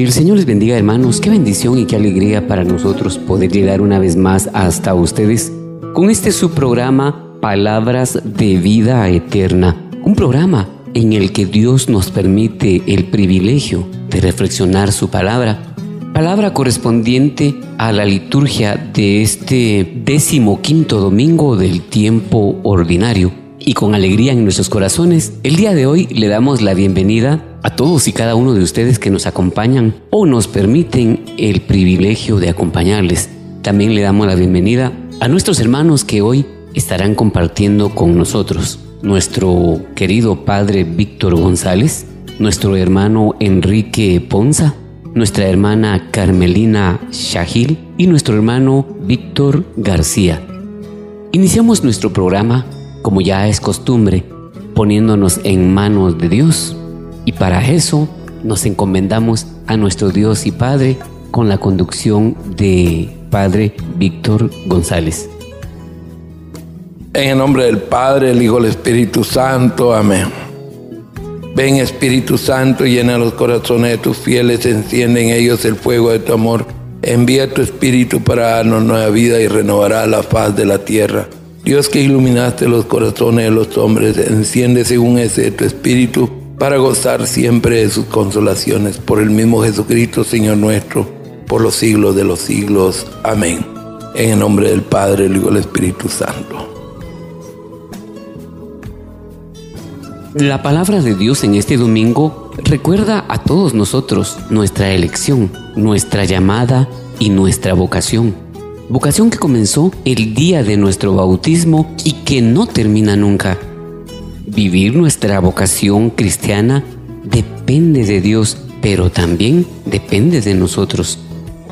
El Señor les bendiga hermanos, qué bendición y qué alegría para nosotros poder llegar una vez más hasta ustedes con este su programa Palabras de Vida Eterna, un programa en el que Dios nos permite el privilegio de reflexionar su palabra, palabra correspondiente a la liturgia de este décimo quinto domingo del tiempo ordinario. Y con alegría en nuestros corazones, el día de hoy le damos la bienvenida a todos y cada uno de ustedes que nos acompañan o nos permiten el privilegio de acompañarles. También le damos la bienvenida a nuestros hermanos que hoy estarán compartiendo con nosotros. Nuestro querido padre Víctor González, nuestro hermano Enrique Ponza, nuestra hermana Carmelina Shahil y nuestro hermano Víctor García. Iniciamos nuestro programa, como ya es costumbre, poniéndonos en manos de Dios y para eso nos encomendamos a nuestro Dios y Padre con la conducción de Padre Víctor González. En el nombre del Padre, el Hijo, el Espíritu Santo. Amén. Ven Espíritu Santo, llena los corazones de tus fieles, enciende en ellos el fuego de tu amor. Envía tu Espíritu para darnos nueva vida y renovará la faz de la tierra. Dios que iluminaste los corazones de los hombres, enciende según ese tu Espíritu para gozar siempre de sus consolaciones por el mismo Jesucristo, Señor nuestro, por los siglos de los siglos. Amén. En el nombre del Padre, el Hijo y el Espíritu Santo. La palabra de Dios en este domingo recuerda a todos nosotros nuestra elección, nuestra llamada y nuestra vocación. Vocación que comenzó el día de nuestro bautismo y que no termina nunca Vivir nuestra vocación cristiana depende de Dios, pero también depende de nosotros.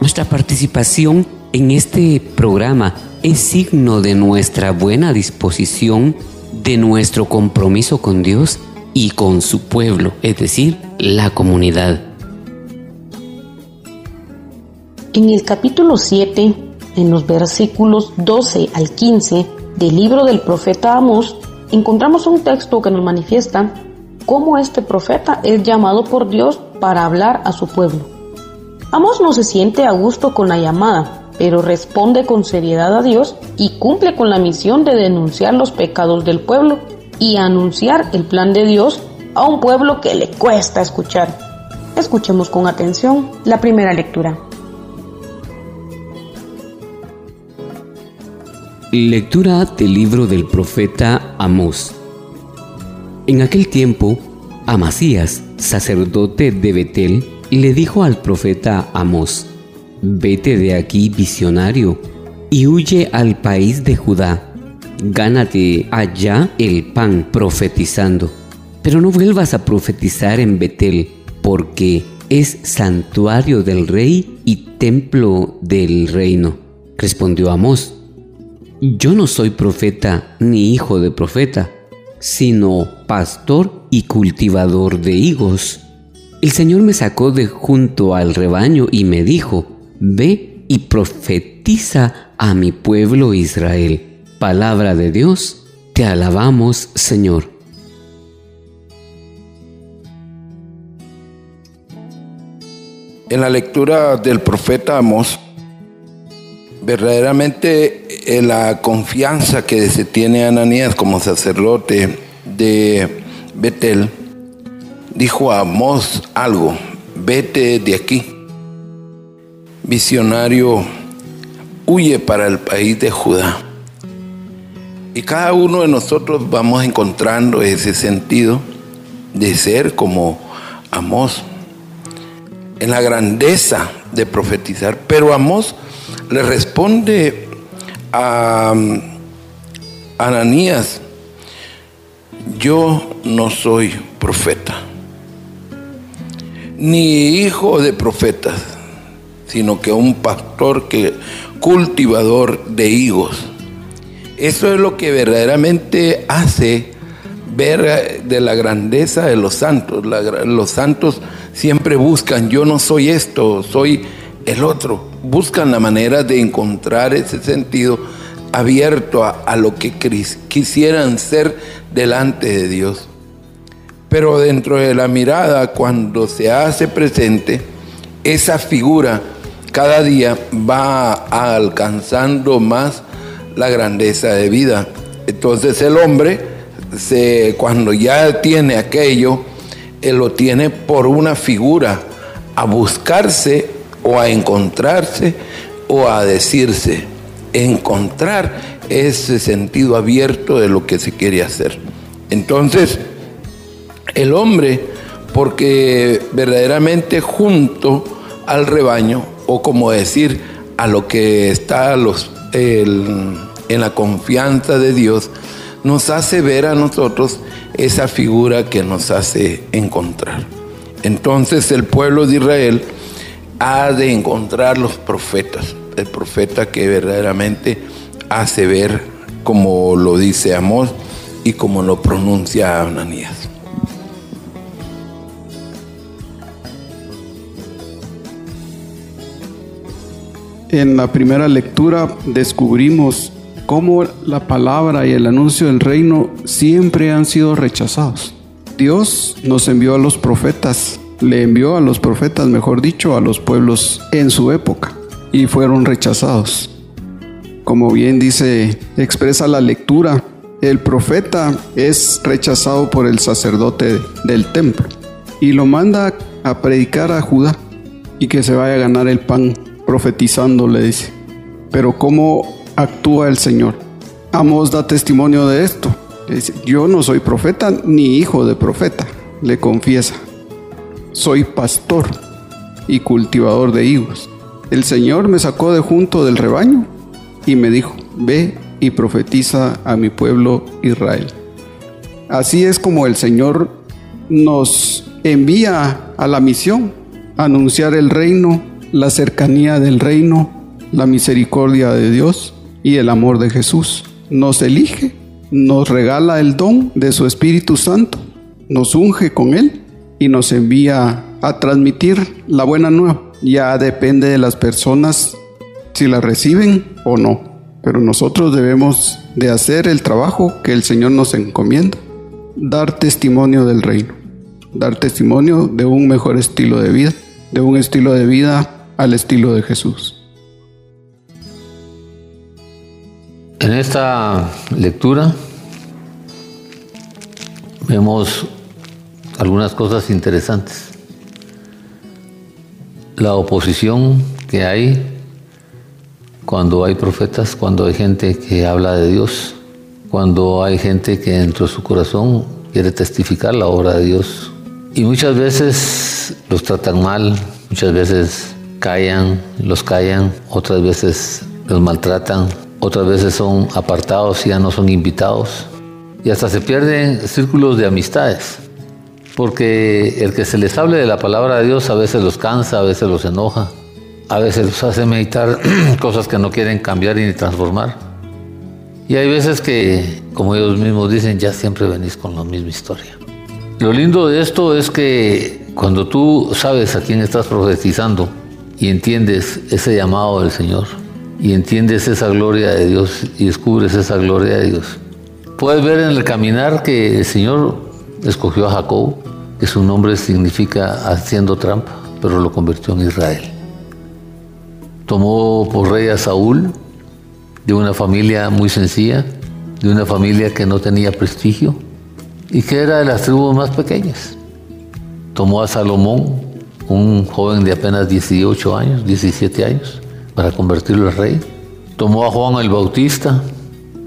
Nuestra participación en este programa es signo de nuestra buena disposición, de nuestro compromiso con Dios y con su pueblo, es decir, la comunidad. En el capítulo 7, en los versículos 12 al 15 del libro del profeta Amos, encontramos un texto que nos manifiesta cómo este profeta es llamado por Dios para hablar a su pueblo. Amos no se siente a gusto con la llamada, pero responde con seriedad a Dios y cumple con la misión de denunciar los pecados del pueblo y anunciar el plan de Dios a un pueblo que le cuesta escuchar. Escuchemos con atención la primera lectura. Lectura del libro del profeta Amós. En aquel tiempo, Amasías, sacerdote de Betel, le dijo al profeta Amós, Vete de aquí, visionario, y huye al país de Judá. Gánate allá el pan profetizando. Pero no vuelvas a profetizar en Betel, porque es santuario del rey y templo del reino. Respondió Amós, yo no soy profeta ni hijo de profeta, sino pastor y cultivador de higos. El Señor me sacó de junto al rebaño y me dijo, ve y profetiza a mi pueblo Israel. Palabra de Dios, te alabamos Señor. En la lectura del profeta Amos, verdaderamente eh, la confianza que se tiene Ananías como sacerdote de Betel, dijo a Amós algo, vete de aquí. Visionario huye para el país de Judá. Y cada uno de nosotros vamos encontrando ese sentido de ser como Amós, en la grandeza de profetizar. Pero Amós le responde a Ananías, yo no soy profeta, ni hijo de profetas, sino que un pastor que cultivador de higos. Eso es lo que verdaderamente hace ver de la grandeza de los santos. los santos siempre buscan, yo no soy esto, soy el otro. Buscan la manera de encontrar ese sentido abierto a, lo que quisieran ser delante de Dios. Pero dentro de la mirada, cuando se hace presente, esa figura cada día va alcanzando más la grandeza de vida. Entonces el hombre, se, cuando ya tiene aquello, él lo tiene por una figura, a buscarse o a encontrarse o a decirse, encontrar ese sentido abierto de lo que se quiere hacer. Entonces, el hombre, porque verdaderamente junto al rebaño, o como decir, a lo que está los, en la confianza de Dios, nos hace ver a nosotros esa figura que nos hace encontrar. Entonces el pueblo de Israel ha de encontrar los profetas, el profeta que verdaderamente hace ver como lo dice Amós y como lo pronuncia Ananías. En la primera lectura descubrimos cómo la palabra y el anuncio del reino siempre han sido rechazados. Dios nos envió a los profetas, le envió a los profetas, mejor dicho, a los pueblos en su época, y fueron rechazados. Como bien dice, expresa la lectura, el profeta es rechazado por el sacerdote del templo y lo manda a predicar a Judá y que se vaya a ganar el pan profetizando, le dice. Pero ¿cómo actúa el Señor? Amos da testimonio de esto. yo no soy profeta ni hijo de profeta, le confiesa. Soy pastor y cultivador de higos. El Señor me sacó de junto del rebaño y me dijo, ve y profetiza a mi pueblo Israel. Así es como el Señor nos envía a la misión, anunciar el reino la cercanía del reino, la misericordia de Dios y el amor de Jesús. Nos elige, nos regala el don de su Espíritu Santo, nos unge con Él y nos envía a transmitir la buena nueva. Ya depende de las personas si la reciben o no, pero nosotros debemos de hacer el trabajo que el Señor nos encomienda, dar testimonio del reino, dar testimonio de un mejor estilo de vida, de un estilo de vida al estilo de Jesús. En esta lectura vemos algunas cosas interesantes. La oposición que hay cuando hay profetas, cuando hay gente que habla de Dios, cuando hay gente que dentro de su corazón quiere testificar la obra de Dios. Y muchas veces los tratan mal, muchas veces callan, los callan, otras veces los maltratan, otras veces son apartados y ya no son invitados. Y hasta se pierden círculos de amistades. Porque el que se les hable de la palabra de Dios a veces los cansa, a veces los enoja, a veces los hace meditar cosas que no quieren cambiar ni transformar. Y hay veces que, como ellos mismos dicen, ya siempre venís con la misma historia. Lo lindo de esto es que cuando tú sabes a quién estás profetizando, y entiendes ese llamado del Señor y entiendes esa gloria de Dios y descubres esa gloria de Dios. Puedes ver en el caminar que el Señor escogió a Jacob, que su nombre significa haciendo trampa, pero lo convirtió en Israel. Tomó por rey a Saúl, de una familia muy sencilla, de una familia que no tenía prestigio y que era de las tribus más pequeñas. Tomó a Salomón, un joven de apenas 18 años, 17 años, para convertirlo en rey. tomó a Juan el Bautista,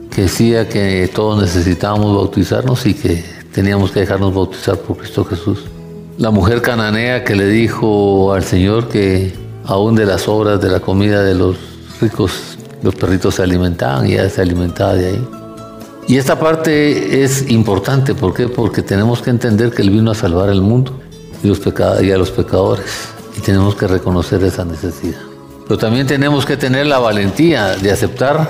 que decía que todos necesitábamos bautizarnos y que teníamos que dejarnos bautizar por Cristo Jesús. La mujer cananea que le dijo al Señor que aún de las obras de la comida de los ricos los perritos se alimentaban y ella se alimentaba de ahí. Y esta parte es importante, ¿por qué? Porque tenemos que entender que Él vino a salvar el mundo y, los y a los pecadores y tenemos que reconocer esa necesidad. Pero también tenemos que tener la valentía de aceptar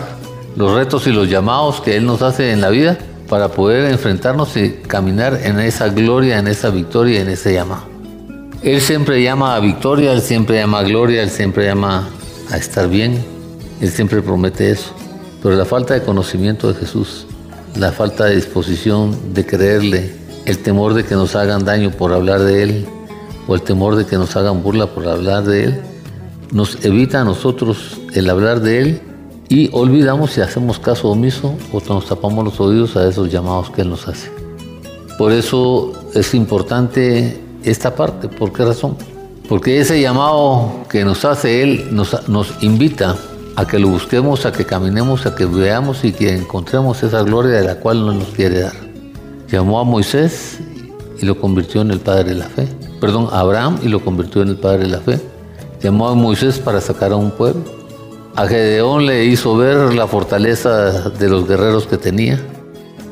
los retos y los llamados que Él nos hace en la vida para poder enfrentarnos y caminar en esa gloria, en esa victoria, en ese llamado. Él siempre llama a victoria, Él siempre llama a gloria, Él siempre llama a estar bien, Él siempre promete eso. Pero la falta de conocimiento de Jesús, la falta de disposición de creerle, el temor de que nos hagan daño por hablar de Él, o el temor de que nos hagan burla por hablar de Él, nos evita a nosotros el hablar de Él y olvidamos si hacemos caso omiso o nos tapamos los oídos a esos llamados que Él nos hace. Por eso es importante esta parte. ¿Por qué razón? Porque ese llamado que nos hace Él nos, nos invita a que lo busquemos, a que caminemos, a que veamos y que encontremos esa gloria de la cual no nos quiere dar. Llamó a Moisés y lo convirtió en el padre de la fe. Perdón, a Abraham y lo convirtió en el padre de la fe. Llamó a Moisés para sacar a un pueblo. A Gedeón le hizo ver la fortaleza de los guerreros que tenía.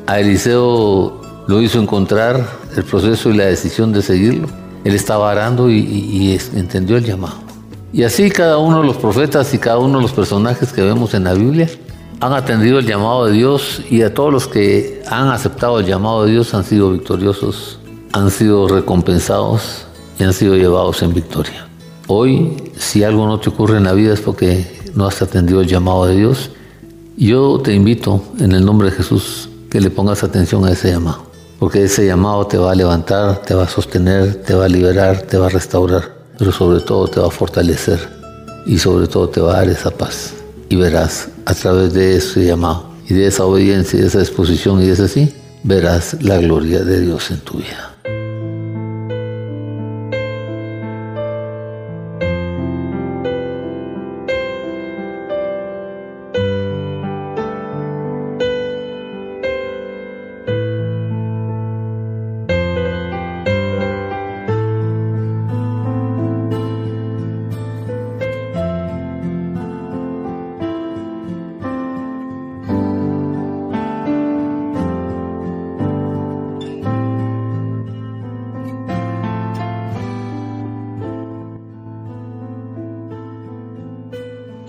A Eliseo lo hizo encontrar el proceso y la decisión de seguirlo. Él estaba arando y, entendió el llamado. Y así cada uno de los profetas y cada uno de los personajes que vemos en la Biblia han atendido el llamado de Dios y a todos los que han aceptado el llamado de Dios han sido victoriosos, han sido recompensados y han sido llevados en victoria. Hoy, si algo no te ocurre en la vida es porque no has atendido el llamado de Dios. Yo te invito en el nombre de Jesús que le pongas atención a ese llamado, porque ese llamado te va a levantar, te va a sostener, te va a liberar, te va a restaurar pero sobre todo te va a fortalecer y sobre todo te va a dar esa paz. Y verás a través de ese llamado y de esa obediencia y de esa disposición y de ese sí, verás la gloria de Dios en tu vida.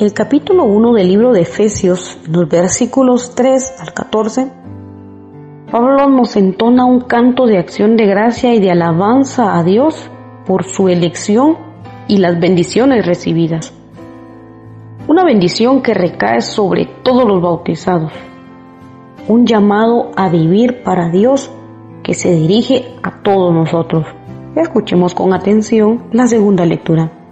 El capítulo 1 del libro de Efesios, los versículos 3 al 14, Pablo nos entona un canto de acción de gracia y de alabanza a Dios por su elección y las bendiciones recibidas. Una bendición que recae sobre todos los bautizados. Un llamado a vivir para Dios que se dirige a todos nosotros. Escuchemos con atención la segunda lectura.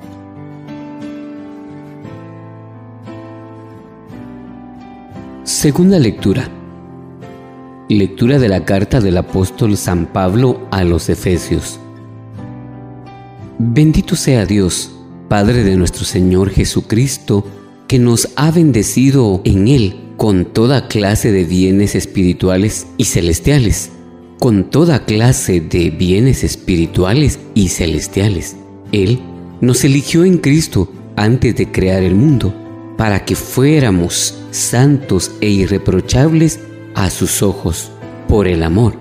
Segunda lectura. Lectura de la carta del apóstol San Pablo a los Efesios. Bendito sea Dios, Padre de nuestro Señor Jesucristo, que nos ha bendecido en Él con toda clase de bienes espirituales y celestiales, con toda clase de bienes espirituales y celestiales. Él nos eligió en Cristo antes de crear el mundo para que fuéramos santos e irreprochables a sus ojos por el amor.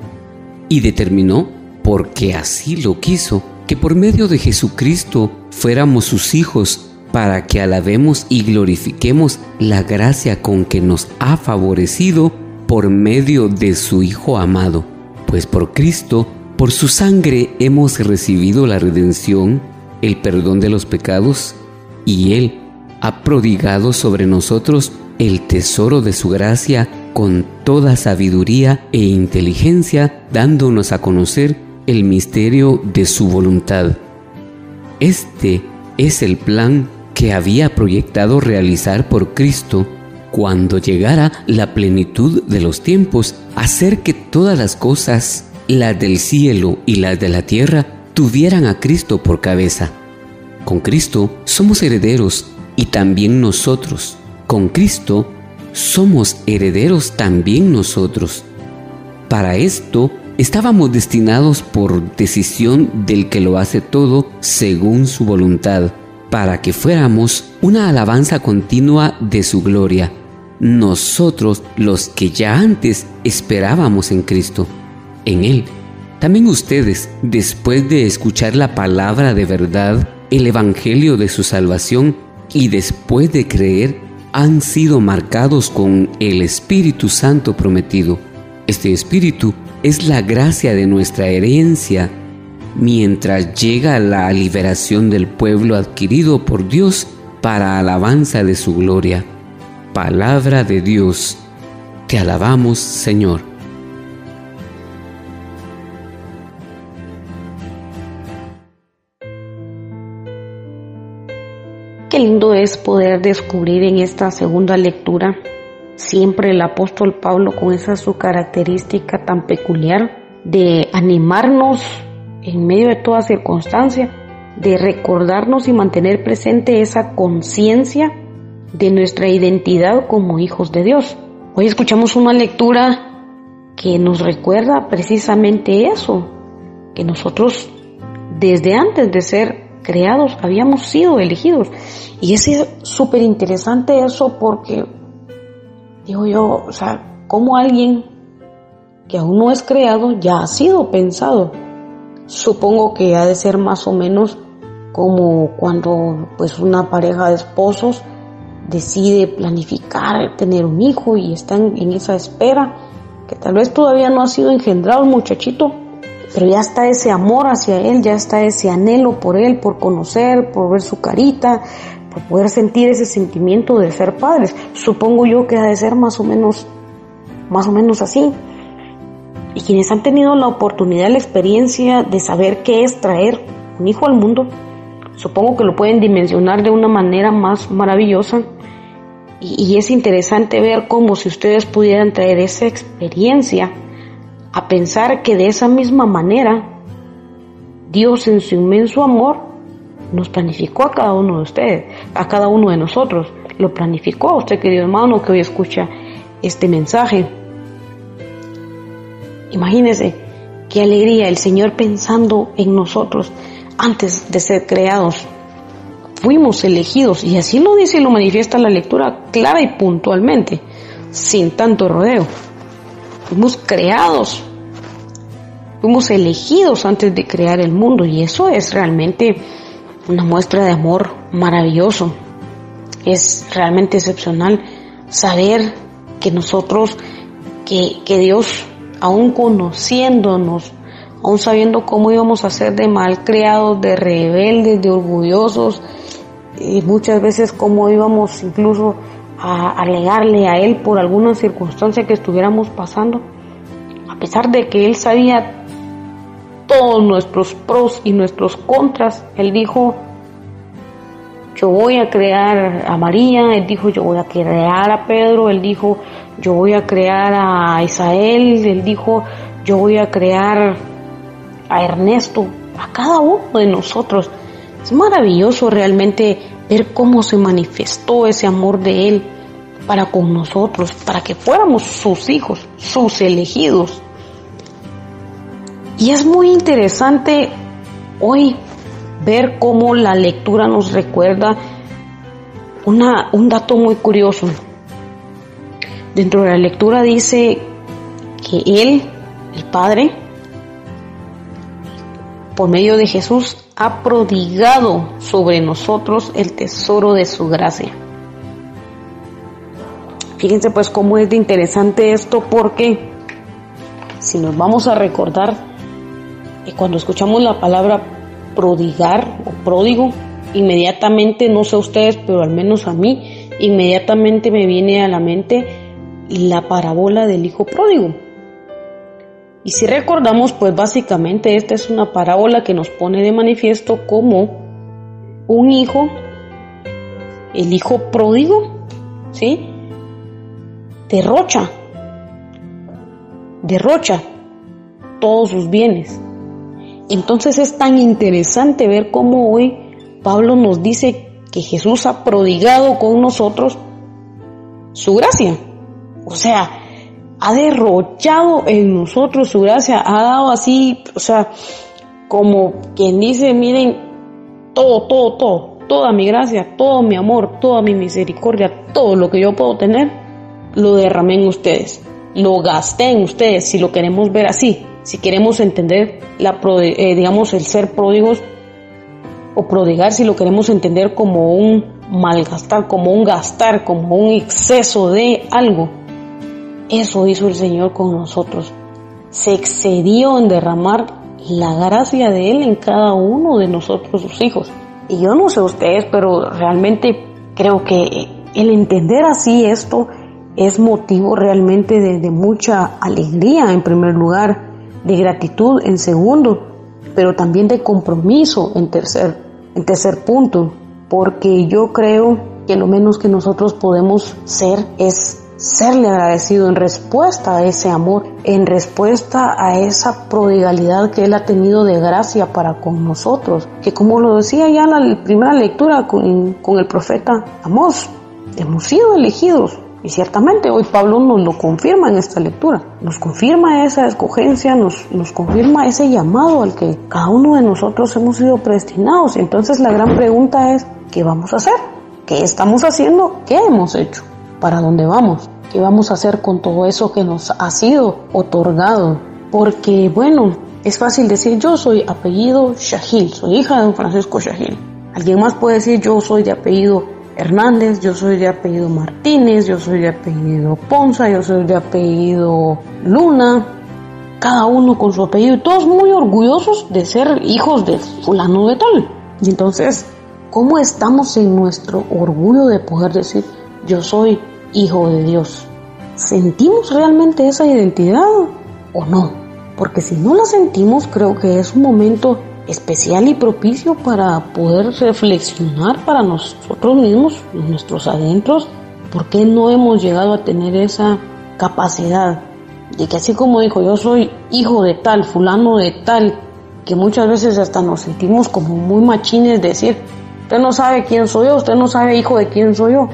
Y determinó, porque así lo quiso, que por medio de Jesucristo fuéramos sus hijos, para que alabemos y glorifiquemos la gracia con que nos ha favorecido por medio de su Hijo amado. Pues por Cristo, por su sangre hemos recibido la redención, el perdón de los pecados, y Él ha prodigado sobre nosotros el tesoro de su gracia con toda sabiduría e inteligencia, dándonos a conocer el misterio de su voluntad. Este es el plan que había proyectado realizar por Cristo cuando llegara la plenitud de los tiempos, hacer que todas las cosas, las del cielo y las de la tierra, tuvieran a Cristo por cabeza. Con Cristo somos herederos y también nosotros, con Cristo somos herederos también nosotros. Para esto estábamos destinados por decisión del que lo hace todo según su voluntad, para que fuéramos una alabanza continua de su gloria, nosotros los que ya antes esperábamos en Cristo, en Él. También ustedes, después de escuchar la palabra de verdad, el Evangelio de su salvación, y después de creer, han sido marcados con el Espíritu Santo prometido. Este Espíritu es la gracia de nuestra herencia mientras llega la liberación del pueblo adquirido por Dios para alabanza de su gloria. Palabra de Dios. Te alabamos, Señor. Es poder descubrir en esta segunda lectura siempre el apóstol Pablo con esa su característica tan peculiar de animarnos en medio de toda circunstancia, de recordarnos y mantener presente esa conciencia de nuestra identidad como hijos de Dios. Hoy escuchamos una lectura que nos recuerda precisamente eso, que nosotros desde antes de ser creados, habíamos sido elegidos. Y es súper interesante eso porque, digo yo, o sea, como alguien que aún no es creado ya ha sido pensado. Supongo que ha de ser más o menos como cuando pues una pareja de esposos decide planificar tener un hijo y están en esa espera, que tal vez todavía no ha sido engendrado el muchachito, pero ya está ese amor hacia Él, ya está ese anhelo por Él, por conocer, por ver su carita, por poder sentir ese sentimiento de ser padres. Supongo yo que ha de ser más o menos, más o menos así. Y quienes han tenido la oportunidad, la experiencia de saber qué es traer un hijo al mundo, supongo que lo pueden dimensionar de una manera más maravillosa. Y, y es interesante ver cómo si ustedes pudieran traer esa experiencia, a pensar que de esa misma manera Dios en su inmenso amor nos planificó a cada uno de ustedes, a cada uno de nosotros. Lo planificó a usted, querido hermano, que hoy escucha este mensaje. Imagínese qué alegría el Señor pensando en nosotros antes de ser creados. Fuimos elegidos y así lo dice y lo manifiesta la lectura clara y puntualmente, sin tanto rodeo. Fuimos creados, fuimos elegidos antes de crear el mundo y eso es realmente una muestra de amor maravilloso. Es realmente excepcional saber que nosotros, que, que Dios, aún conociéndonos, aún sabiendo cómo íbamos a ser de mal creados, de rebeldes, de orgullosos, y muchas veces cómo íbamos incluso a alegarle a Él por alguna circunstancia que estuviéramos pasando, a pesar de que Él sabía todos nuestros pros y nuestros contras, Él dijo, yo voy a crear a María, Él dijo, yo voy a crear a Pedro, Él dijo, yo voy a crear a Isael, Él dijo, yo voy a crear a Ernesto, a cada uno de nosotros. Es maravilloso realmente ver cómo se manifestó ese amor de Él para con nosotros, para que fuéramos sus hijos, sus elegidos. Y es muy interesante hoy ver cómo la lectura nos recuerda una, un dato muy curioso. Dentro de la lectura dice que Él, el Padre, por medio de Jesús, ha prodigado sobre nosotros el tesoro de su gracia. Fíjense pues cómo es de interesante esto porque si nos vamos a recordar, y cuando escuchamos la palabra prodigar o pródigo, inmediatamente, no sé ustedes, pero al menos a mí, inmediatamente me viene a la mente la parábola del hijo pródigo. Y si recordamos, pues básicamente esta es una parábola que nos pone de manifiesto como un hijo, el hijo pródigo, ¿sí? Derrocha, derrocha todos sus bienes. Entonces es tan interesante ver cómo hoy Pablo nos dice que Jesús ha prodigado con nosotros su gracia. O sea, ha derrochado en nosotros su gracia, ha dado así, o sea, como quien dice, miren, todo, todo, todo, toda mi gracia, todo mi amor, toda mi misericordia, todo lo que yo puedo tener, lo derramé en ustedes, lo gasté en ustedes, si lo queremos ver así, si queremos entender la, eh, digamos, el ser pródigos o prodigar, si lo queremos entender como un malgastar, como un gastar, como un exceso de algo. Eso hizo el Señor con nosotros. Se excedió en derramar la gracia de Él en cada uno de nosotros, sus hijos. Y yo no sé ustedes, pero realmente creo que el entender así esto es motivo realmente de, mucha alegría en primer lugar, de gratitud en segundo, pero también de compromiso en tercer, en tercer punto, porque yo creo que lo menos que nosotros podemos ser es serle agradecido en respuesta a ese amor, en respuesta a esa prodigalidad que Él ha tenido de gracia para con nosotros, que como lo decía ya en la primera lectura con, con el profeta Amós, hemos sido elegidos y ciertamente hoy Pablo nos lo confirma en esta lectura, nos confirma esa escogencia, nos, nos confirma ese llamado al que cada uno de nosotros hemos sido predestinados. Entonces la gran pregunta es, ¿qué vamos a hacer? ¿Qué estamos haciendo? ¿Qué hemos hecho? ¿Para dónde vamos? ¿Qué vamos a hacer con todo eso que nos ha sido otorgado? Porque bueno, es fácil decir yo soy apellido Shahil, soy hija de don Francisco Shahil. Alguien más puede decir yo soy de apellido Hernández, yo soy de apellido Martínez, yo soy de apellido Ponza, yo soy de apellido Luna, cada uno con su apellido y todos muy orgullosos de ser hijos de fulano de tal. Y entonces, ¿cómo estamos en nuestro orgullo de poder decir yo soy hijo de Dios? ¿Sentimos realmente esa identidad o no? Porque si no la sentimos, creo que es un momento especial y propicio para poder reflexionar para nosotros mismos, nuestros adentros, por qué no hemos llegado a tener esa capacidad de que así como dijo yo soy hijo de tal, fulano de tal, que muchas veces hasta nos sentimos como muy machines decir, usted no sabe quién soy yo, usted no sabe hijo de quién soy yo.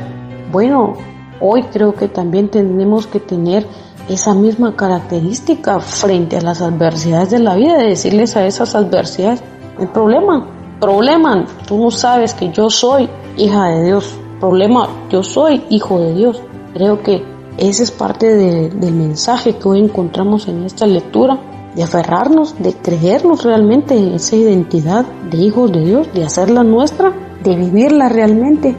Bueno, hoy creo que también tenemos que tener esa misma característica frente a las adversidades de la vida, de decirles a esas adversidades, el problema, problema, tú no sabes que yo soy hija de Dios, problema, yo soy hijo de Dios. Creo que ese es parte del mensaje que hoy encontramos en esta lectura, de aferrarnos, de creernos realmente en esa identidad de hijos de Dios, de hacerla nuestra, de vivirla realmente.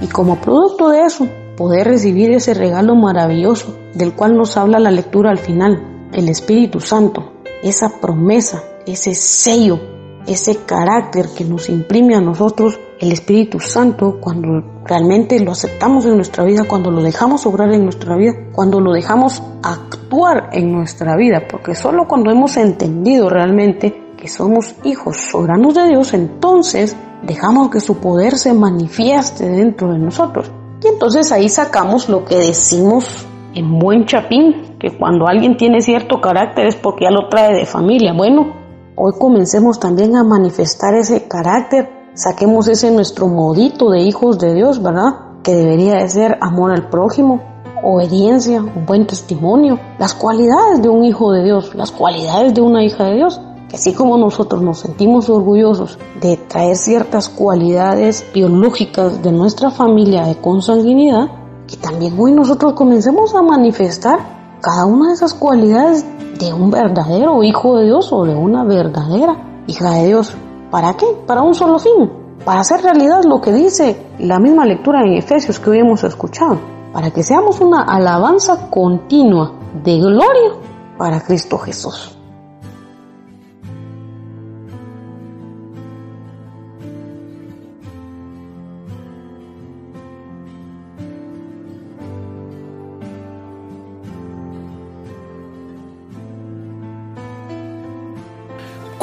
Y como producto de eso, poder recibir ese regalo maravilloso del cual nos habla la lectura al final, el Espíritu Santo, esa promesa, ese sello, ese carácter que nos imprime a nosotros el Espíritu Santo cuando realmente lo aceptamos en nuestra vida, cuando lo dejamos obrar en nuestra vida, cuando lo dejamos actuar en nuestra vida, porque solo cuando hemos entendido realmente que somos hijos soberanos de Dios, entonces dejamos que su poder se manifieste dentro de nosotros. Y entonces ahí sacamos lo que decimos en buen chapín, que cuando alguien tiene cierto carácter es porque ya lo trae de familia. Bueno, hoy comencemos también a manifestar ese carácter, saquemos ese nuestro modito de hijos de Dios, ¿verdad? Que debería de ser amor al prójimo, obediencia, un buen testimonio, las cualidades de un hijo de Dios, las cualidades de una hija de Dios que así como nosotros nos sentimos orgullosos de traer ciertas cualidades biológicas de nuestra familia de consanguinidad, que también hoy nosotros comencemos a manifestar cada una de esas cualidades de un verdadero hijo de Dios o de una verdadera hija de Dios. ¿Para qué? Para un solo fin, para hacer realidad lo que dice la misma lectura en Efesios que hoy hemos escuchado, para que seamos una alabanza continua de gloria para Cristo Jesús.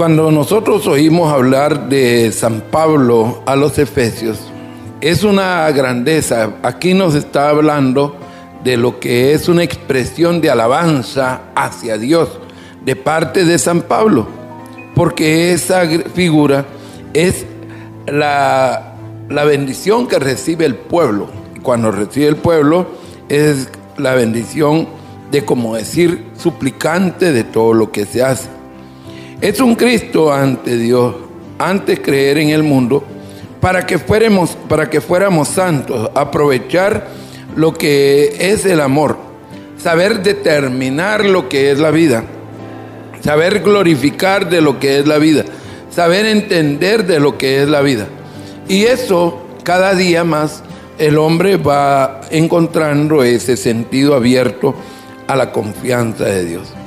Cuando nosotros oímos hablar de San Pablo a los Efesios, es una grandeza. Aquí nos está hablando de lo que es una expresión de alabanza hacia Dios de parte de San Pablo, porque esa figura es la, la bendición que recibe el pueblo. Cuando recibe el pueblo es la bendición de, como decir, suplicante de todo lo que se hace. Es un Cristo ante Dios, antes creer en el mundo, para que fuéramos, para que fuéramos santos, aprovechar lo que es el amor, saber determinar lo que es la vida, saber glorificar de lo que es la vida, saber entender de lo que es la vida. Y eso cada día más el hombre va encontrando ese sentido abierto a la confianza de Dios.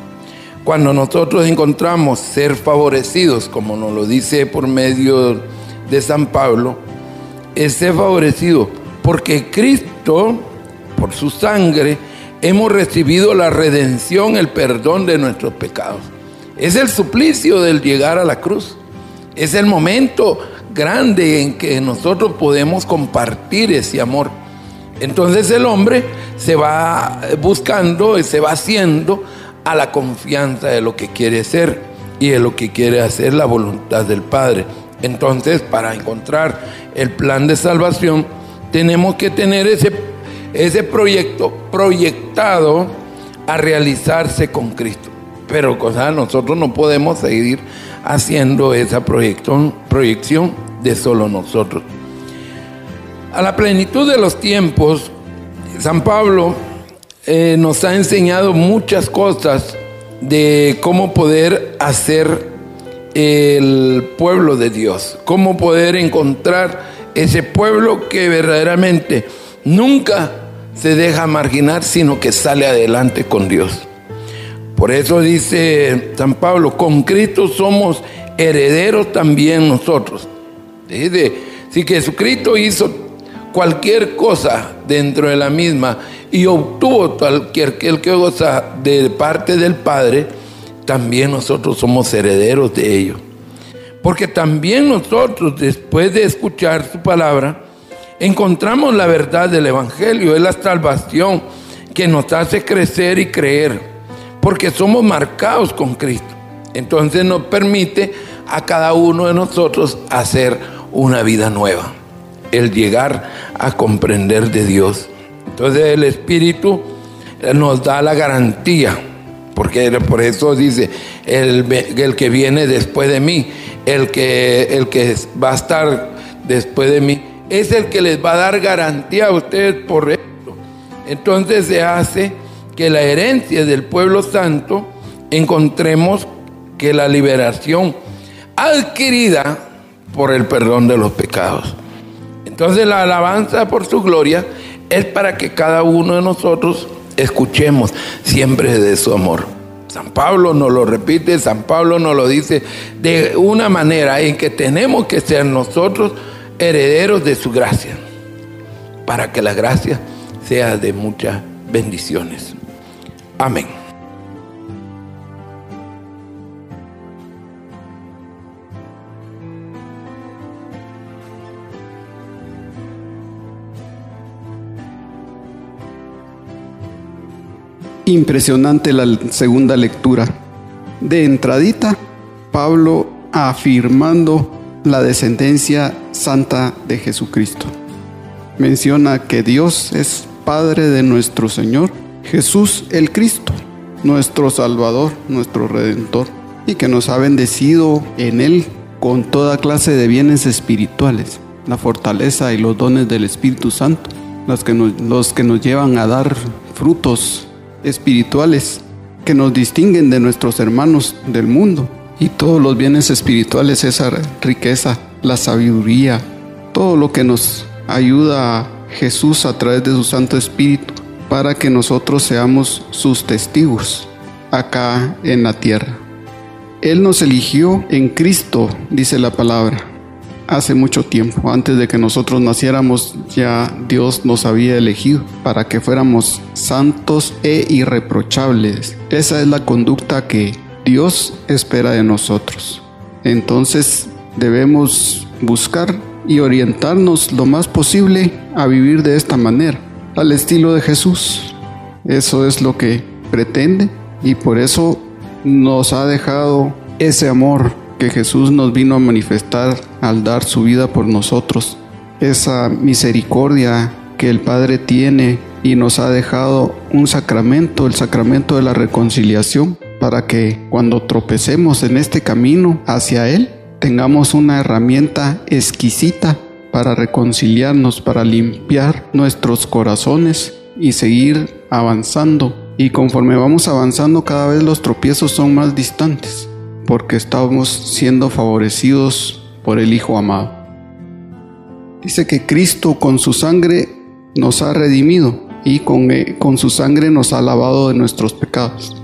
Cuando nosotros encontramos ser favorecidos, como nos lo dice por medio de San Pablo, es ser favorecido porque Cristo, por su sangre, hemos recibido la redención, el perdón de nuestros pecados. Es el suplicio del llegar a la cruz. Es el momento grande en que nosotros podemos compartir ese amor. Entonces el hombre se va buscando y se va haciendo a la confianza de lo que quiere ser y de lo que quiere hacer la voluntad del Padre. Entonces, para encontrar el plan de salvación, tenemos que tener ese, ese proyecto proyectado a realizarse con Cristo. Pero nosotros no podemos seguir haciendo esa proyección, proyección de solo nosotros. A la plenitud de los tiempos, San Pablo eh, nos ha enseñado muchas cosas de cómo poder hacer el pueblo de Dios, cómo poder encontrar ese pueblo que verdaderamente nunca se deja marginar, sino que sale adelante con Dios. Por eso dice San Pablo, con Cristo somos herederos también nosotros. Si Jesucristo hizo cualquier cosa dentro de la misma y obtuvo cualquier cosa de parte del Padre, también nosotros somos herederos de ello. Porque también nosotros, después de escuchar su palabra, encontramos la verdad del Evangelio, es la salvación que nos hace crecer y creer, porque somos marcados con Cristo. Entonces nos permite a cada uno de nosotros hacer una vida nueva, el llegar a comprender de Dios. Entonces el Espíritu nos da la garantía, porque por eso dice, el, el que viene después de mí, el que, el que va a estar después de mí, es el que les va a dar garantía a ustedes por esto. Entonces se hace que la herencia del pueblo santo encontremos que la liberación adquirida por el perdón de los pecados. Entonces la alabanza por su gloria es para que cada uno de nosotros escuchemos siempre de su amor. San Pablo nos lo repite, San Pablo nos lo dice de una manera en que tenemos que ser nosotros herederos de su gracia, para que la gracia sea de muchas bendiciones. Amén. Impresionante la segunda lectura. De entradita, Pablo afirmando la descendencia santa de Jesucristo. Menciona que Dios es Padre de nuestro Señor, Jesús el Cristo, nuestro Salvador, nuestro Redentor, y que nos ha bendecido en Él con toda clase de bienes espirituales, la fortaleza y los dones del Espíritu Santo, los que nos, los que nos llevan a dar frutos espirituales que nos distinguen de nuestros hermanos del mundo. Y todos los bienes espirituales, esa riqueza, la sabiduría, todo lo que nos ayuda a Jesús a través de su Santo Espíritu para que nosotros seamos sus testigos acá en la tierra. Él nos eligió en Cristo, dice la palabra, hace mucho tiempo, antes de que nosotros naciéramos, ya Dios nos había elegido para que fuéramos santos e irreprochables. Esa es la conducta que Dios espera de nosotros. Entonces debemos buscar y orientarnos lo más posible a vivir de esta manera, al estilo de Jesús. Eso es lo que pretende y por eso nos ha dejado ese amor que Jesús nos vino a manifestar al dar su vida por nosotros, esa misericordia que el Padre tiene y nos ha dejado un sacramento, el sacramento de la reconciliación, para que cuando tropecemos en este camino hacia Él, tengamos una herramienta exquisita para reconciliarnos, para limpiar nuestros corazones y seguir avanzando. Y conforme vamos avanzando, cada vez los tropiezos son más distantes, porque estamos siendo favorecidos por el Hijo amado. Dice que Cristo con su sangre nos ha redimido y con, eh, con su sangre nos ha lavado de nuestros pecados.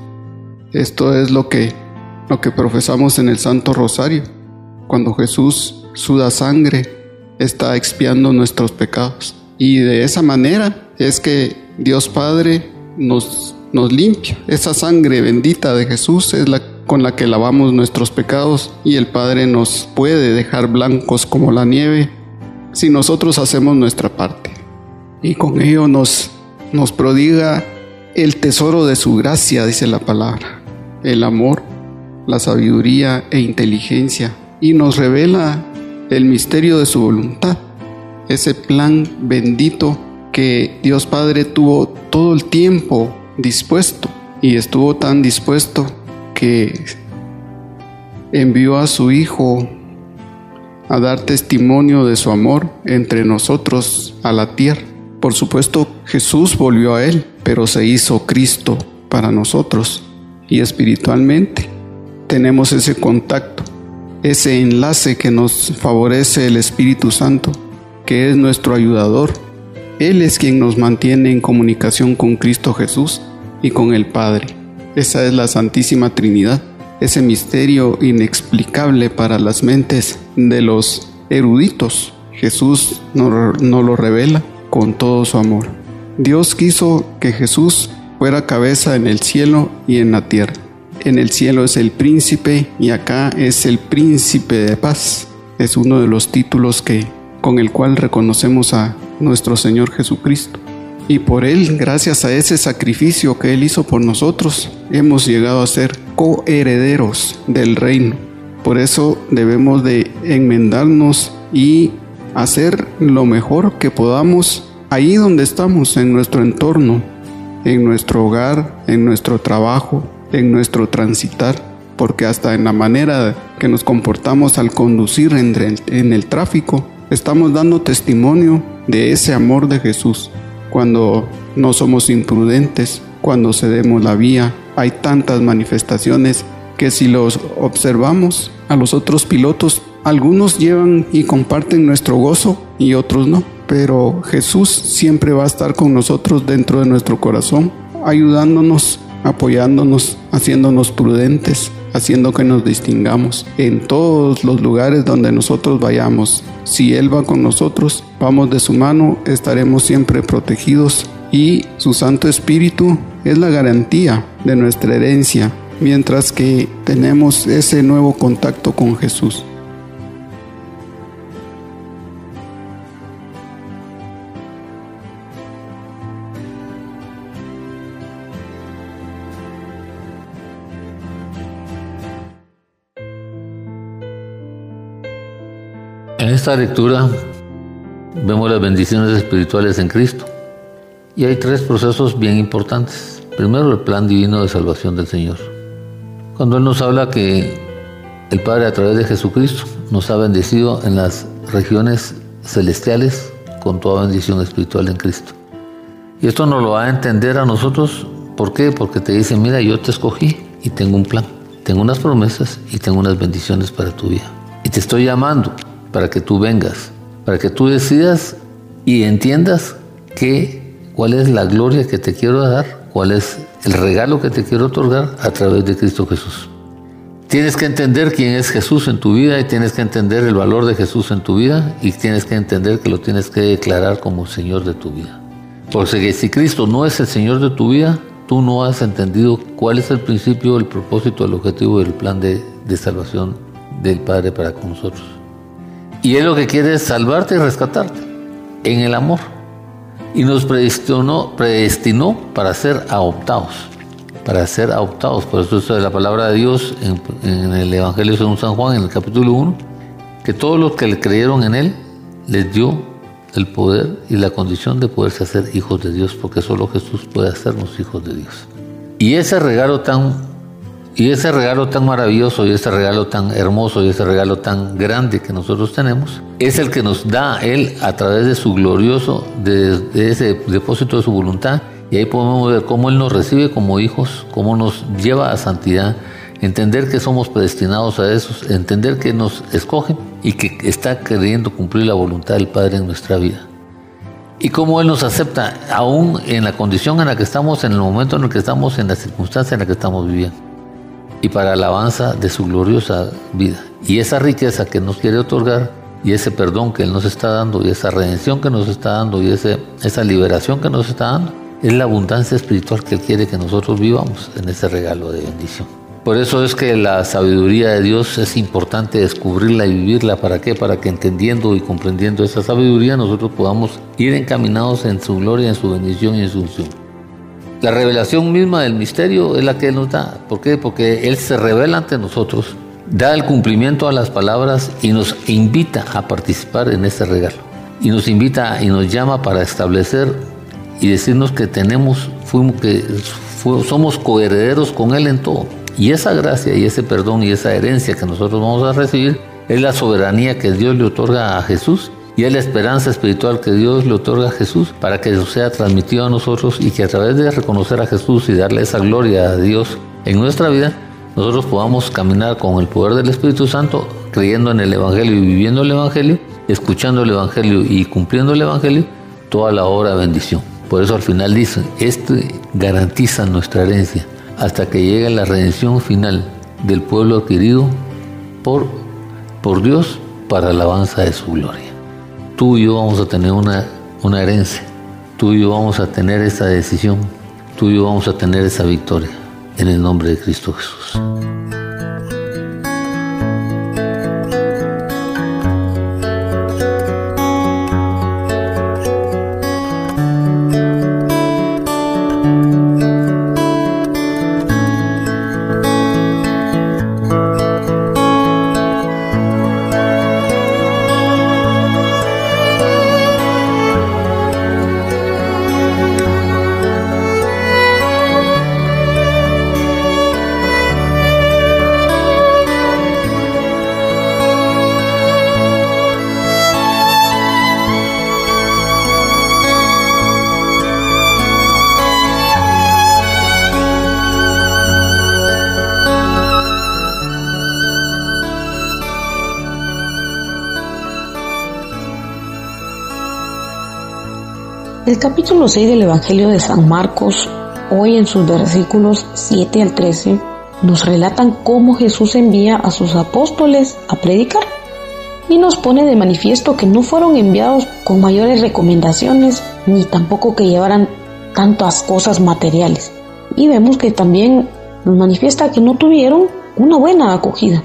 Esto es lo que, lo que profesamos en el Santo Rosario. Cuando Jesús suda sangre, está expiando nuestros pecados. Y de esa manera es que Dios Padre nos, nos limpia. Esa sangre bendita de Jesús es la con la que lavamos nuestros pecados y el Padre nos puede dejar blancos como la nieve si nosotros hacemos nuestra parte. Y con ello nos, nos prodiga el tesoro de su gracia, dice la palabra, el amor, la sabiduría e inteligencia, y nos revela el misterio de su voluntad, ese plan bendito que Dios Padre tuvo todo el tiempo dispuesto y estuvo tan dispuesto que envió a su Hijo a dar testimonio de su amor entre nosotros a la tierra. Por supuesto, Jesús volvió a Él, pero se hizo Cristo para nosotros y espiritualmente tenemos ese contacto, ese enlace que nos favorece el Espíritu Santo, que es nuestro ayudador. Él es quien nos mantiene en comunicación con Cristo Jesús y con el Padre. Esa es la Santísima Trinidad, ese misterio inexplicable para las mentes de los eruditos. Jesús nos, lo revela con todo su amor. Dios quiso que Jesús fuera cabeza en el cielo y en la tierra. En el cielo es el príncipe y acá es el príncipe de paz. Es uno de los títulos que con el cual reconocemos a nuestro Señor Jesucristo. Y por Él, gracias a ese sacrificio que Él hizo por nosotros, hemos llegado a ser coherederos del reino. Por eso debemos de enmendarnos y hacer lo mejor que podamos ahí donde estamos, en nuestro entorno, en nuestro hogar, en nuestro trabajo, en nuestro transitar, porque hasta en la manera que nos comportamos al conducir en el, en el tráfico, estamos dando testimonio de ese amor de Jesús cuando no somos imprudentes, cuando cedemos la vía. Hay tantas manifestaciones que si los observamos a los otros pilotos, algunos llevan y comparten nuestro gozo y otros no. Pero Jesús siempre va a estar con nosotros dentro de nuestro corazón, ayudándonos, apoyándonos, haciéndonos prudentes, haciendo que nos distingamos en todos los lugares donde nosotros vayamos. Si Él va con nosotros, vamos de su mano, estaremos siempre protegidos y su Santo Espíritu es la garantía de nuestra herencia mientras que tenemos ese nuevo contacto con Jesús. Esta lectura vemos las bendiciones espirituales en Cristo y hay tres procesos bien importantes. Primero, el plan divino de salvación del Señor. Cuando Él nos habla que el Padre a través de Jesucristo nos ha bendecido en las regiones celestiales con toda bendición espiritual en Cristo. Y esto nos lo va a entender a nosotros. ¿Por qué? Porque te dice, mira, yo te escogí y tengo un plan, tengo unas promesas y tengo unas bendiciones para tu vida. Y te estoy llamando para que tú vengas, para que tú decidas y entiendas que, cuál es la gloria que te quiero dar, cuál es el regalo que te quiero otorgar a través de Cristo Jesús. Tienes que entender quién es Jesús en tu vida y tienes que entender el valor de Jesús en tu vida y tienes que entender que lo tienes que declarar como Señor de tu vida. Porque si Cristo no es el Señor de tu vida, tú no has entendido cuál es el principio, el propósito, el objetivo del plan de, de salvación del Padre para con nosotros. Y Él lo que quiere es salvarte y rescatarte en el amor. Y nos predestinó, para ser adoptados, para ser adoptados. Por eso es la palabra de Dios en, el Evangelio según San Juan, en el capítulo 1, que todos los que le creyeron en Él, les dio el poder y la condición de poderse hacer hijos de Dios, porque solo Jesús puede hacernos hijos de Dios. Y ese regalo tan y ese regalo tan maravilloso y ese regalo tan hermoso y ese regalo tan grande que nosotros tenemos es el que nos da Él a través de su glorioso, de, ese depósito de su voluntad. Y ahí podemos ver cómo Él nos recibe como hijos, cómo nos lleva a santidad, entender que somos predestinados a eso, entender que nos escoge y que está queriendo cumplir la voluntad del Padre en nuestra vida. Y cómo Él nos acepta aún en la condición en la que estamos, en el momento en el que estamos, en la circunstancia en la que estamos viviendo y para alabanza de su gloriosa vida. Y esa riqueza que nos quiere otorgar y ese perdón que Él nos está dando y esa redención que nos está dando y ese, esa liberación que nos está dando es la abundancia espiritual que Él quiere que nosotros vivamos en ese regalo de bendición. Por eso es que la sabiduría de Dios es importante descubrirla y vivirla. ¿Para qué? Para que entendiendo y comprendiendo esa sabiduría nosotros podamos ir encaminados en su gloria, en su bendición y en su unción. La revelación misma del misterio es la que Él nos da. ¿Por qué? Porque Él se revela ante nosotros, da el cumplimiento a las palabras y nos invita a participar en ese regalo. Y nos invita y nos llama para establecer y decirnos que tenemos, fuimos, que somos coherederos con Él en todo. Y esa gracia y ese perdón y esa herencia que nosotros vamos a recibir es la soberanía que Dios le otorga a Jesús y es la esperanza espiritual que Dios le otorga a Jesús para que sea transmitido a nosotros y que a través de reconocer a Jesús y darle esa gloria a Dios en nuestra vida, nosotros podamos caminar con el poder del Espíritu Santo, creyendo en el Evangelio y viviendo el Evangelio, escuchando el Evangelio y cumpliendo el Evangelio, toda la obra de bendición. Por eso al final dice, este garantiza nuestra herencia hasta que llegue la redención final del pueblo adquirido por, por Dios para alabanza de su gloria tú y yo vamos a tener una, una herencia, tú y yo vamos a tener esa decisión, tú y yo vamos a tener esa victoria. En el nombre de Cristo Jesús. El capítulo 6 del Evangelio de San Marcos, hoy en sus versículos 7 al 13, nos relatan cómo Jesús envía a sus apóstoles a predicar y nos pone de manifiesto que no fueron enviados con mayores recomendaciones ni tampoco que llevaran tantas cosas materiales. Y vemos que también nos manifiesta que no tuvieron una buena acogida.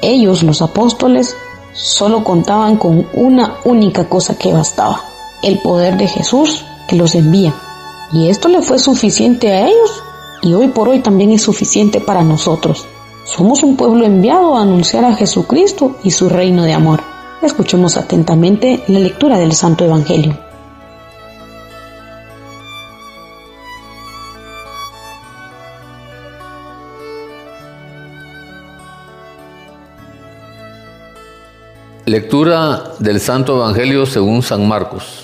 Ellos, los apóstoles, solo contaban con una única cosa que bastaba, el poder de Jesús que los envía. Y esto le fue suficiente a ellos y hoy por hoy también es suficiente para nosotros. Somos un pueblo enviado a anunciar a Jesucristo y su reino de amor. Escuchemos atentamente la lectura del Santo Evangelio. Lectura del Santo Evangelio según San Marcos.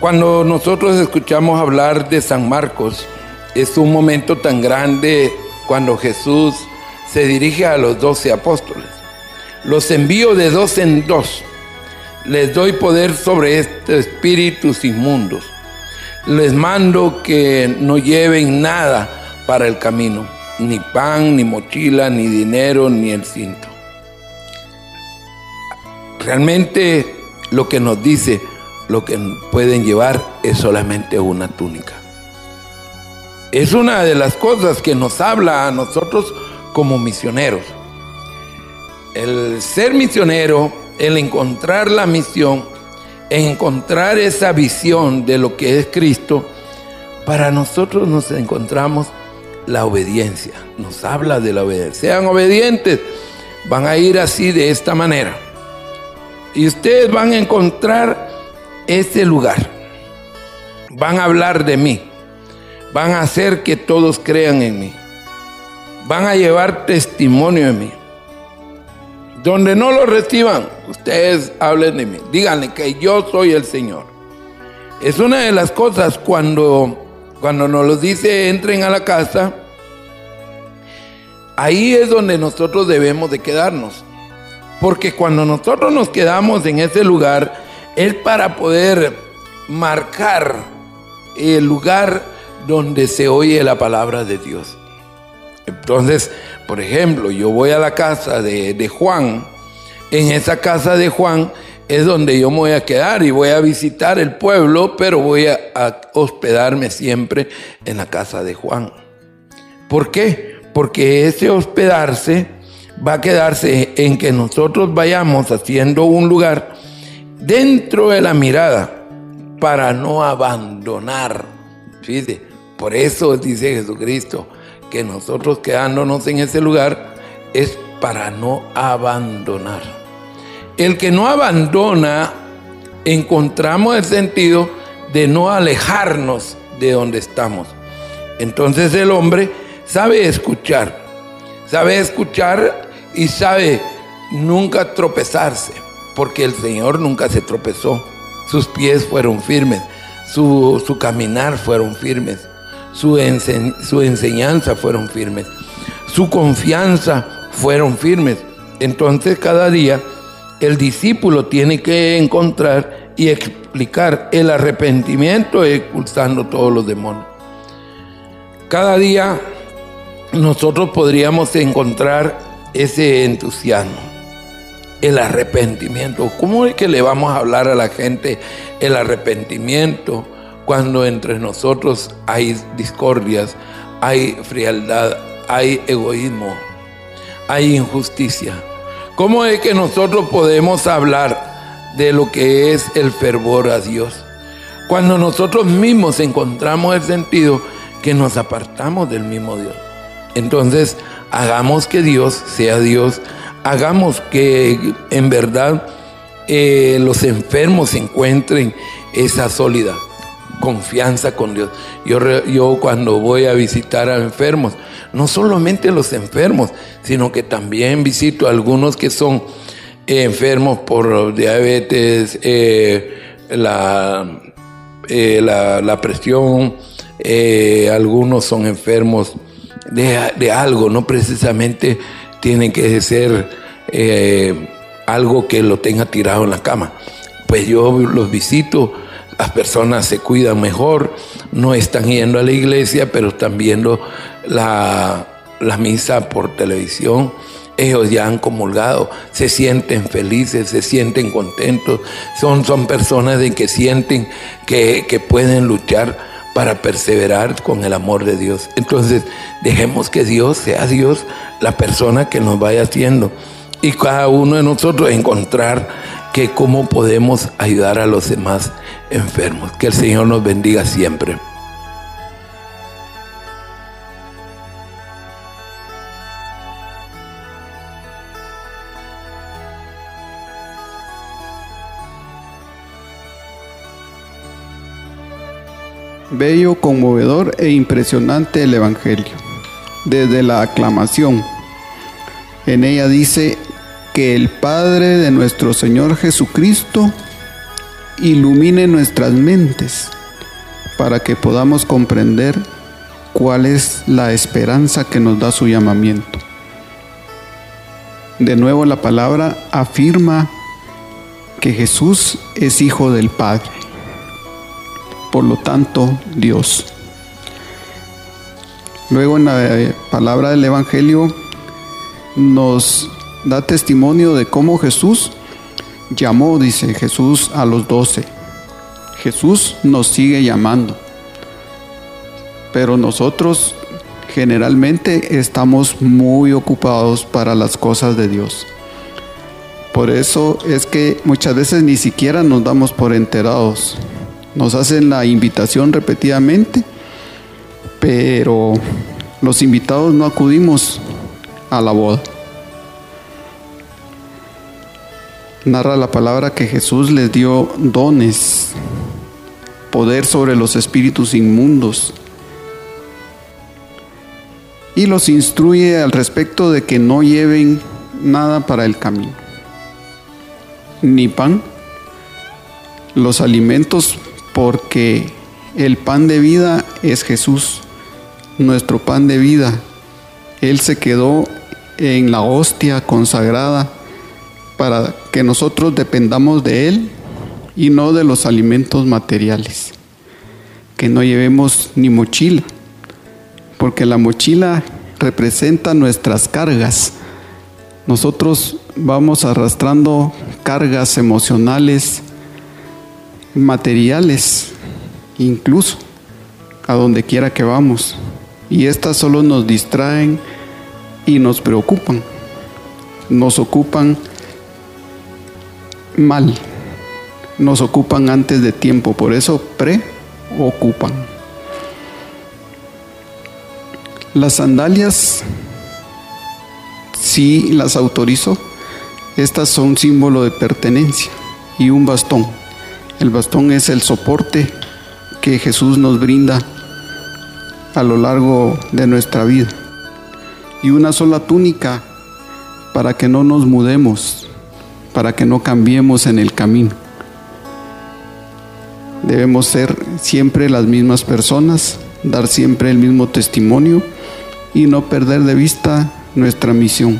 Cuando nosotros escuchamos hablar de San Marcos, es un momento tan grande cuando Jesús se dirige a los doce apóstoles. Los envío de dos en dos. Les doy poder sobre estos espíritus inmundos. Les mando que no lleven nada para el camino, ni pan, ni mochila, ni dinero, ni el cinto. Realmente lo que nos dice, lo que pueden llevar es solamente una túnica. Es una de las cosas que nos habla a nosotros como misioneros. El ser misionero, el encontrar la misión, encontrar esa visión de lo que es Cristo, para nosotros nos encontramos la obediencia. Nos habla de la obediencia. Sean obedientes, van a ir así de esta manera. Y ustedes van a encontrar ese lugar. Van a hablar de mí. Van a hacer que todos crean en mí. Van a llevar testimonio de mí. Donde no lo reciban, ustedes hablen de mí. Díganle que yo soy el Señor. Es una de las cosas cuando, cuando nos lo dice entren a la casa. Ahí es donde nosotros debemos de quedarnos. Porque cuando nosotros nos quedamos en ese lugar, es para poder marcar el lugar donde se oye la palabra de Dios. Entonces, por ejemplo, yo voy a la casa de, Juan, en esa casa de Juan es donde yo me voy a quedar y voy a visitar el pueblo, pero voy a, a hospedarme siempre en la casa de Juan. ¿Por qué? Porque ese hospedarse va a quedarse en que nosotros vayamos haciendo un lugar dentro de la mirada para no abandonar. Fíjate, por eso dice Jesucristo que nosotros quedándonos en ese lugar es para no abandonar. El que no abandona, encontramos el sentido de no alejarnos de donde estamos. Entonces el hombre sabe escuchar, sabe escuchar y sabe nunca tropezarse, porque el Señor nunca se tropezó. Sus pies fueron firmes, su, caminar fueron firmes, su, su enseñanza fueron firmes, su confianza fueron firmes. Entonces cada día el discípulo tiene que encontrar y explicar el arrepentimiento expulsando todos los demonios. Cada día nosotros podríamos encontrar ese entusiasmo, el arrepentimiento. ¿Cómo es que le vamos a hablar a la gente el arrepentimiento cuando entre nosotros hay discordias, hay frialdad, hay egoísmo, hay injusticia? ¿Cómo es que nosotros podemos hablar de lo que es el fervor a Dios? Cuando nosotros mismos encontramos el sentido que nos apartamos del mismo Dios. Entonces, hagamos que Dios sea Dios, hagamos que en verdad eh, los enfermos encuentren esa sólida confianza con Dios. Yo, yo cuando voy a visitar a enfermos, no solamente los enfermos, sino que también visito a algunos que son enfermos por diabetes, eh, la, eh, la, la, presión, algunos son enfermos de, algo, no precisamente tiene que ser eh, algo que lo tenga tirado en la cama. Pues yo los visito, las personas se cuidan mejor, no están yendo a la iglesia, pero están viendo la, misa por televisión. Ellos ya han comulgado, se sienten felices, se sienten contentos, son, son personas de que sienten que, que pueden luchar para perseverar con el amor de Dios. Entonces, dejemos que Dios sea Dios la persona que nos vaya haciendo y cada uno de nosotros encontrar que cómo podemos ayudar a los demás enfermos. Que el Señor nos bendiga siempre. Bello, conmovedor e impresionante el Evangelio. Desde la aclamación. En ella dice que el Padre de nuestro Señor Jesucristo ilumine nuestras mentes para que podamos comprender cuál es la esperanza que nos da su llamamiento. De nuevo la palabra afirma que Jesús es hijo del Padre, por lo tanto Dios. Luego en la palabra del Evangelio nos da testimonio de cómo Jesús llamó, dice Jesús, a los doce. Jesús nos sigue llamando, pero nosotros generalmente estamos muy ocupados para las cosas de Dios. Por eso es que muchas veces ni siquiera nos damos por enterados. Nos hacen la invitación repetidamente, pero los invitados no acudimos a la boda. Narra la palabra que Jesús les dio dones, poder sobre los espíritus inmundos, y los instruye al respecto de que no lleven nada para el camino, ni pan, los alimentos, porque el pan de vida es Jesús, nuestro pan de vida. Él se quedó en la hostia consagrada para que nosotros dependamos de Él y no de los alimentos materiales. Que no llevemos ni mochila porque la mochila representa nuestras cargas. Nosotros vamos arrastrando cargas emocionales, materiales, incluso a donde quiera que vamos. Y estas solo nos distraen y nos preocupan. Nos ocupan mal. Nos ocupan antes de tiempo. Por eso preocupan. Las sandalias, sí las autorizo. Estas son símbolo de pertenencia y un bastón. El bastón es el soporte que Jesús nos brinda a lo largo de nuestra vida. Y una sola túnica para que no nos mudemos, para que no cambiemos en el camino. Debemos ser siempre las mismas personas, dar siempre el mismo testimonio y no perder de vista nuestra misión.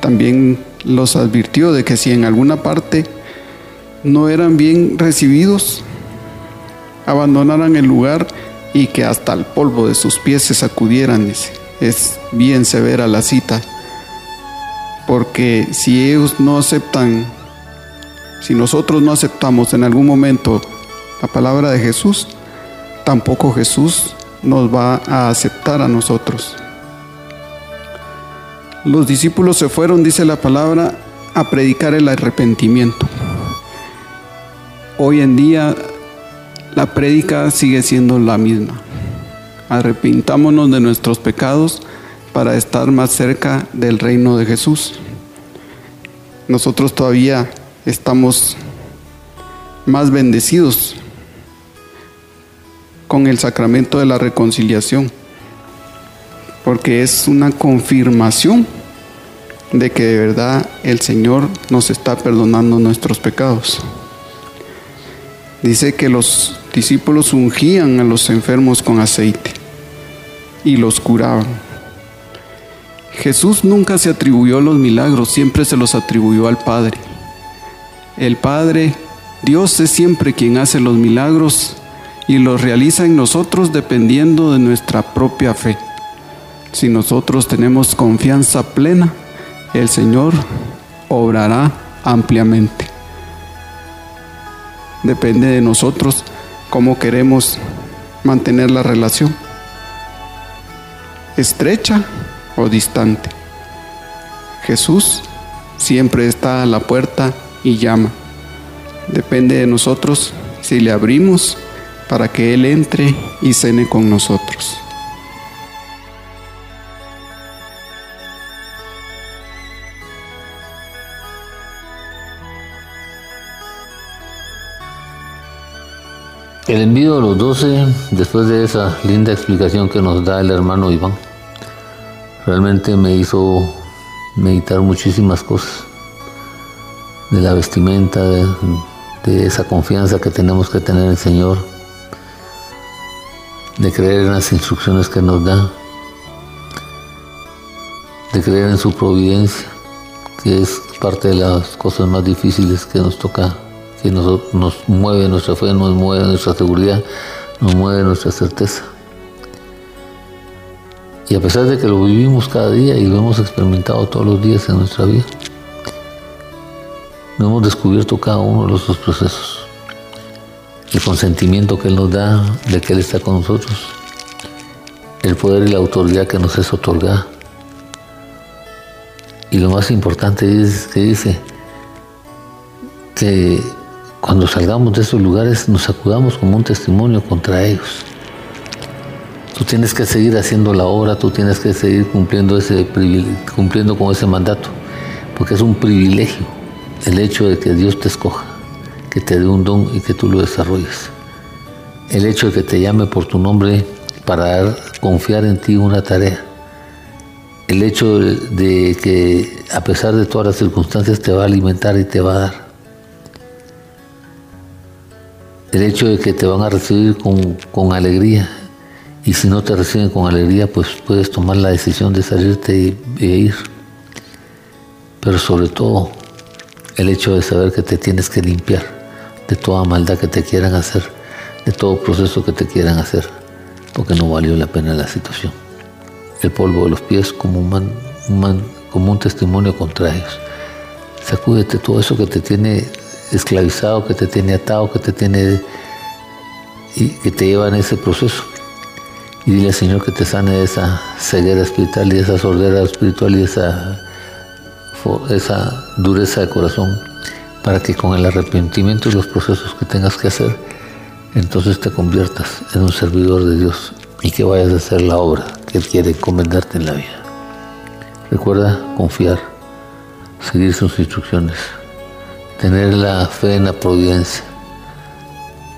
También los advirtió de que si en alguna parte no eran bien recibidos, abandonaran el lugar y que hasta el polvo de sus pies se sacudieran. Es bien severa la cita, porque si ellos no aceptan, si nosotros no aceptamos en algún momento la palabra de Jesús, tampoco Jesús nos va a aceptar a nosotros. Los discípulos se fueron, dice la palabra, a predicar el arrepentimiento. Hoy en día la prédica sigue siendo la misma. Arrepintámonos de nuestros pecados para estar más cerca del reino de Jesús. Nosotros todavía estamos más bendecidos con el sacramento de la reconciliación, porque es una confirmación de que de verdad el Señor nos está perdonando nuestros pecados. Dice que los discípulos ungían a los enfermos con aceite y los curaban. Jesús nunca se atribuyó los milagros, siempre se los atribuyó al Padre. El Padre, Dios es siempre quien hace los milagros y los realiza en nosotros dependiendo de nuestra propia fe. Si nosotros tenemos confianza plena, el Señor obrará ampliamente. Depende de nosotros cómo queremos mantener la relación, estrecha o distante. Jesús siempre está a la puerta y llama. Depende de nosotros si le abrimos para que Él entre y cene con nosotros. El envío de los doce, después de esa linda explicación que nos da el hermano Iván, realmente me hizo meditar muchísimas cosas, de la vestimenta, de, de esa confianza que tenemos que tener en el Señor, de creer en las instrucciones que nos da, de creer en su providencia, que es parte de las cosas más difíciles que nos toca, que nos, nos mueve nuestra fe, nos mueve nuestra seguridad, nos mueve nuestra certeza. Y a pesar de que lo vivimos cada día y lo hemos experimentado todos los días en nuestra vida, no hemos descubierto cada uno de los procesos. El consentimiento que Él nos da de que Él está con nosotros, el poder y la autoridad que nos es otorgada. Y lo más importante es que dice que cuando salgamos de esos lugares nos acudamos como un testimonio contra ellos. Tú tienes que seguir haciendo la obra, tú tienes que seguir cumpliendo, ese, cumpliendo con ese mandato, porque es un privilegio el hecho de que Dios te escoja, que te dé un don y que tú lo desarrolles. El hecho de que te llame por tu nombre para confiar en ti una tarea. El hecho de que a pesar de todas las circunstancias te va a alimentar y te va a dar. El hecho de que te van a recibir con, con alegría y si no te reciben con alegría, pues puedes tomar la decisión de salirte e ir. Pero sobre todo, el hecho de saber que te tienes que limpiar de toda maldad que te quieran hacer, de todo proceso que te quieran hacer, porque no valió la pena la situación. El polvo de los pies como un, como un testimonio contra ellos. Sacúdete todo eso que te tiene esclavizado, que te tiene atado, que te tiene y que te lleva en ese proceso y dile al Señor que te sane de esa ceguera espiritual y de esa sordera espiritual y esa, esa dureza de corazón para que con el arrepentimiento y los procesos que tengas que hacer, entonces te conviertas en un servidor de Dios y que vayas a hacer la obra que Él quiere encomendarte en la vida. Recuerda confiar, seguir sus instrucciones, tener la fe en la providencia,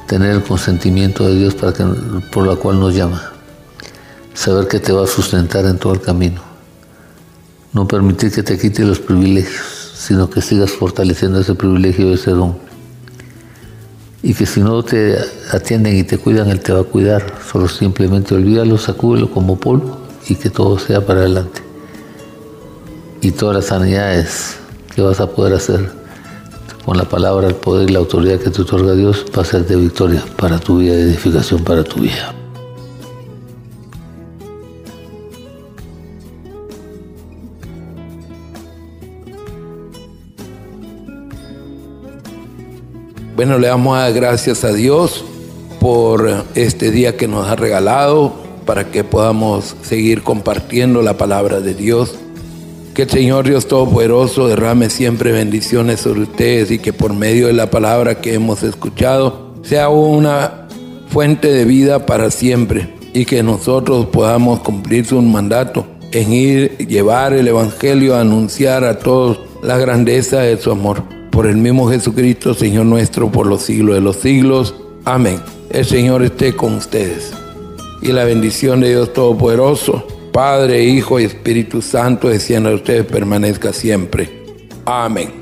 tener el consentimiento de Dios para que, por la cual nos llama saber que te va a sustentar en todo el camino. No permitir que te quite los privilegios, sino que sigas fortaleciendo ese privilegio de ese don. Y que si no te atienden y te cuidan, Él te va a cuidar. Solo simplemente olvídalo, sacúdelo como polvo y que todo sea para adelante. Y todas las sanidades que vas a poder hacer con la palabra, el poder y la autoridad que te otorga Dios va a ser de victoria para tu vida, de edificación para tu vida. Bueno, le damos gracias a Dios por este día que nos ha regalado para que podamos seguir compartiendo la palabra de Dios. Que el Señor Dios Todopoderoso derrame siempre bendiciones sobre ustedes y que por medio de la palabra que hemos escuchado sea una fuente de vida para siempre y que nosotros podamos cumplir su mandato en ir, llevar el Evangelio, anunciar a todos la grandeza de su amor por el mismo Jesucristo, Señor nuestro, por los siglos de los siglos. Amén. El Señor esté con ustedes. Y la bendición de Dios Todopoderoso, Padre, Hijo y Espíritu Santo, descienda a ustedes, permanezca siempre. Amén.